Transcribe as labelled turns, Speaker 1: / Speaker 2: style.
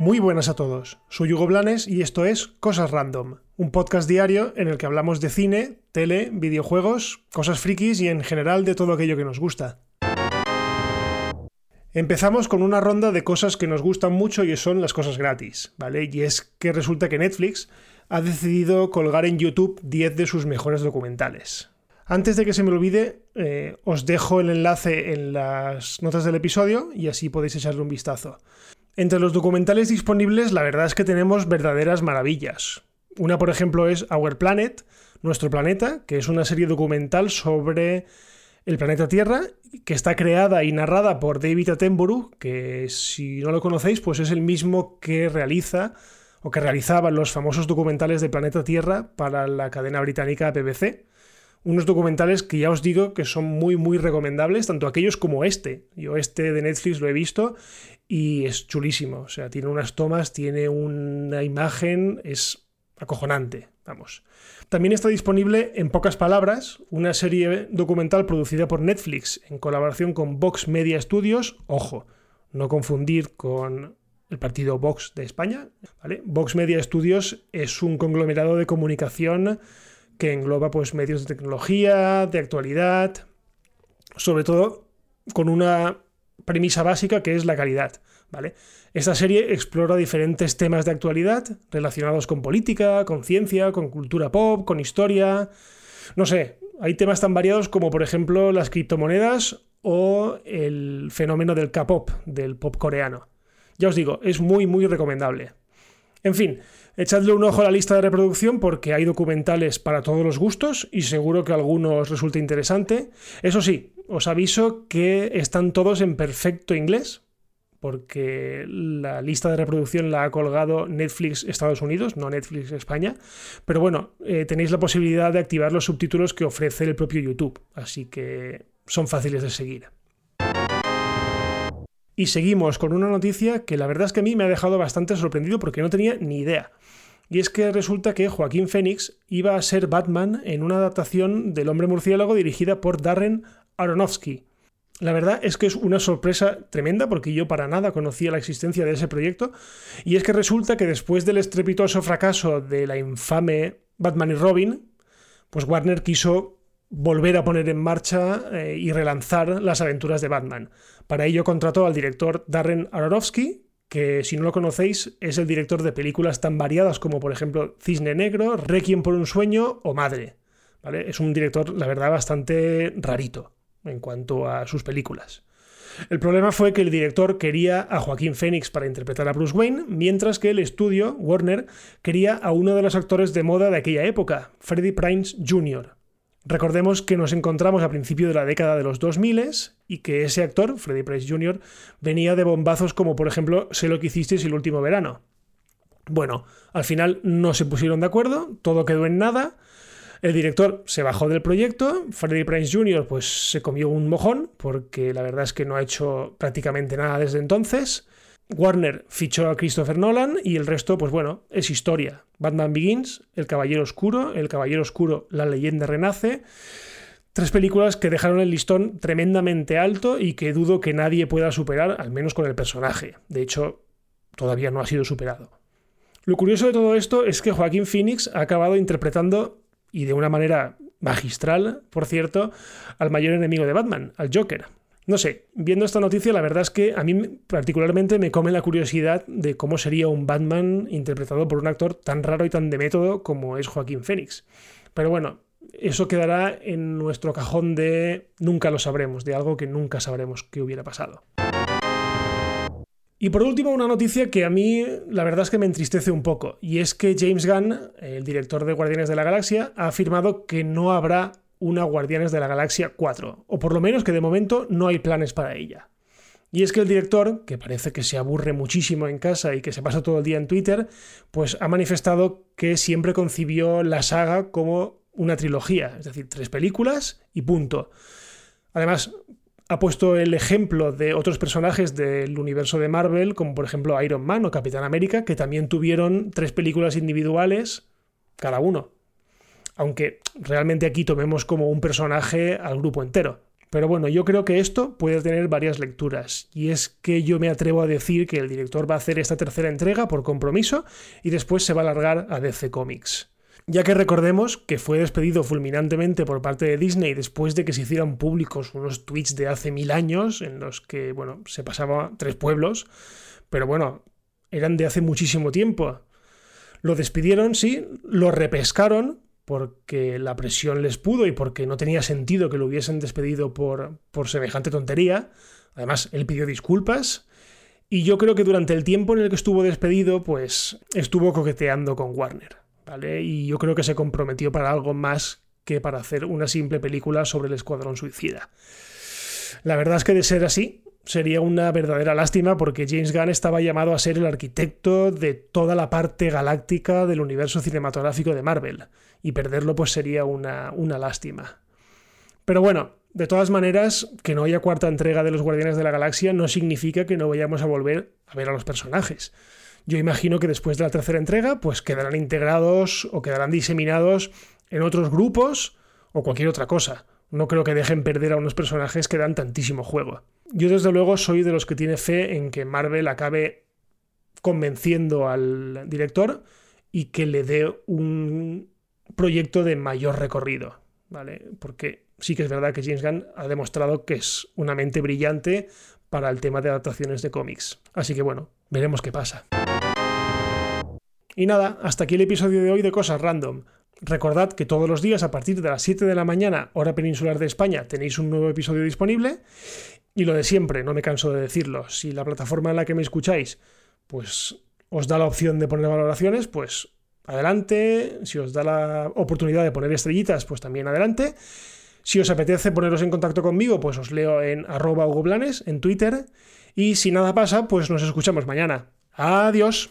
Speaker 1: Muy buenas a todos, soy Hugo Blanes y esto es Cosas Random, un podcast diario en el que hablamos de cine, tele, videojuegos, cosas frikis y en general de todo aquello que nos gusta. Empezamos con una ronda de cosas que nos gustan mucho y son las cosas gratis, ¿vale? Y es que resulta que Netflix ha decidido colgar en YouTube 10 de sus mejores documentales. Antes de que se me olvide, eh, os dejo el enlace en las notas del episodio y así podéis echarle un vistazo. Entre los documentales disponibles, la verdad es que tenemos verdaderas maravillas. Una, por ejemplo, es Our Planet, Nuestro Planeta, que es una serie documental sobre el planeta Tierra, que está creada y narrada por David Attenborough, que si no lo conocéis, pues es el mismo que realiza o que realizaba los famosos documentales de Planeta Tierra para la cadena británica BBC unos documentales que ya os digo que son muy muy recomendables, tanto aquellos como este. Yo este de Netflix lo he visto y es chulísimo, o sea, tiene unas tomas, tiene una imagen, es acojonante, vamos. También está disponible en pocas palabras una serie documental producida por Netflix en colaboración con Vox Media Studios, ojo, no confundir con el partido Vox de España, ¿vale? Vox Media Studios es un conglomerado de comunicación que engloba pues, medios de tecnología, de actualidad, sobre todo con una premisa básica que es la calidad. ¿vale? Esta serie explora diferentes temas de actualidad relacionados con política, con ciencia, con cultura pop, con historia. No sé, hay temas tan variados como por ejemplo las criptomonedas o el fenómeno del K-pop, del pop coreano. Ya os digo, es muy muy recomendable. En fin, echadle un ojo a la lista de reproducción porque hay documentales para todos los gustos y seguro que alguno os resulte interesante. Eso sí, os aviso que están todos en perfecto inglés porque la lista de reproducción la ha colgado Netflix Estados Unidos, no Netflix España. Pero bueno, eh, tenéis la posibilidad de activar los subtítulos que ofrece el propio YouTube, así que son fáciles de seguir. Y seguimos con una noticia que la verdad es que a mí me ha dejado bastante sorprendido porque no tenía ni idea. Y es que resulta que Joaquín Phoenix iba a ser Batman en una adaptación del Hombre Murciélago dirigida por Darren Aronofsky. La verdad es que es una sorpresa tremenda porque yo para nada conocía la existencia de ese proyecto. Y es que resulta que después del estrepitoso fracaso de la infame Batman y Robin, pues Warner quiso volver a poner en marcha eh, y relanzar las aventuras de Batman. Para ello contrató al director Darren Aronofsky, que si no lo conocéis es el director de películas tan variadas como por ejemplo Cisne Negro, Requiem por un sueño o Madre. ¿vale? Es un director, la verdad, bastante rarito en cuanto a sus películas. El problema fue que el director quería a Joaquín Phoenix para interpretar a Bruce Wayne, mientras que el estudio, Warner, quería a uno de los actores de moda de aquella época, Freddie Prinze Jr. Recordemos que nos encontramos a principio de la década de los 2000 y que ese actor, Freddie Price Jr., venía de bombazos como por ejemplo Sé lo que hicisteis el último verano. Bueno, al final no se pusieron de acuerdo, todo quedó en nada. El director se bajó del proyecto, Freddie Prince Jr. pues se comió un mojón, porque la verdad es que no ha hecho prácticamente nada desde entonces. Warner fichó a Christopher Nolan y el resto, pues bueno, es historia. Batman Begins, El Caballero Oscuro, El Caballero Oscuro, La leyenda renace. Tres películas que dejaron el listón tremendamente alto y que dudo que nadie pueda superar, al menos con el personaje. De hecho, todavía no ha sido superado. Lo curioso de todo esto es que Joaquín Phoenix ha acabado interpretando, y de una manera magistral, por cierto, al mayor enemigo de Batman, al Joker. No sé, viendo esta noticia, la verdad es que a mí particularmente me come la curiosidad de cómo sería un Batman interpretado por un actor tan raro y tan de método como es Joaquín Phoenix. Pero bueno, eso quedará en nuestro cajón de nunca lo sabremos, de algo que nunca sabremos que hubiera pasado. Y por último, una noticia que a mí la verdad es que me entristece un poco, y es que James Gunn, el director de Guardianes de la Galaxia, ha afirmado que no habrá una Guardianes de la Galaxia 4, o por lo menos que de momento no hay planes para ella. Y es que el director, que parece que se aburre muchísimo en casa y que se pasa todo el día en Twitter, pues ha manifestado que siempre concibió la saga como una trilogía, es decir, tres películas y punto. Además, ha puesto el ejemplo de otros personajes del universo de Marvel, como por ejemplo Iron Man o Capitán América, que también tuvieron tres películas individuales cada uno. Aunque realmente aquí tomemos como un personaje al grupo entero. Pero bueno, yo creo que esto puede tener varias lecturas, y es que yo me atrevo a decir que el director va a hacer esta tercera entrega por compromiso y después se va a largar a DC Comics. Ya que recordemos que fue despedido fulminantemente por parte de Disney después de que se hicieran públicos unos tweets de hace mil años en los que, bueno, se pasaba tres pueblos, pero bueno, eran de hace muchísimo tiempo. Lo despidieron, sí, lo repescaron, porque la presión les pudo y porque no tenía sentido que lo hubiesen despedido por, por semejante tontería. Además, él pidió disculpas. Y yo creo que durante el tiempo en el que estuvo despedido, pues estuvo coqueteando con Warner. ¿vale? Y yo creo que se comprometió para algo más que para hacer una simple película sobre el Escuadrón Suicida. La verdad es que de ser así, sería una verdadera lástima porque James Gunn estaba llamado a ser el arquitecto de toda la parte galáctica del universo cinematográfico de Marvel y perderlo pues sería una, una lástima. Pero bueno, de todas maneras, que no haya cuarta entrega de los Guardianes de la Galaxia no significa que no vayamos a volver a ver a los personajes. Yo imagino que después de la tercera entrega, pues quedarán integrados o quedarán diseminados en otros grupos o cualquier otra cosa. No creo que dejen perder a unos personajes que dan tantísimo juego. Yo desde luego soy de los que tiene fe en que Marvel acabe convenciendo al director y que le dé un, proyecto de mayor recorrido, ¿vale? Porque sí que es verdad que James Gunn ha demostrado que es una mente brillante para el tema de adaptaciones de cómics. Así que bueno, veremos qué pasa. Y nada, hasta aquí el episodio de hoy de Cosas Random. Recordad que todos los días a partir de las 7 de la mañana, hora peninsular de España, tenéis un nuevo episodio disponible. Y lo de siempre, no me canso de decirlo, si la plataforma en la que me escucháis, pues os da la opción de poner valoraciones, pues adelante. Si os da la oportunidad de poner estrellitas, pues también adelante. Si os apetece poneros en contacto conmigo, pues os leo en arroba en Twitter. Y si nada pasa, pues nos escuchamos mañana. Adiós.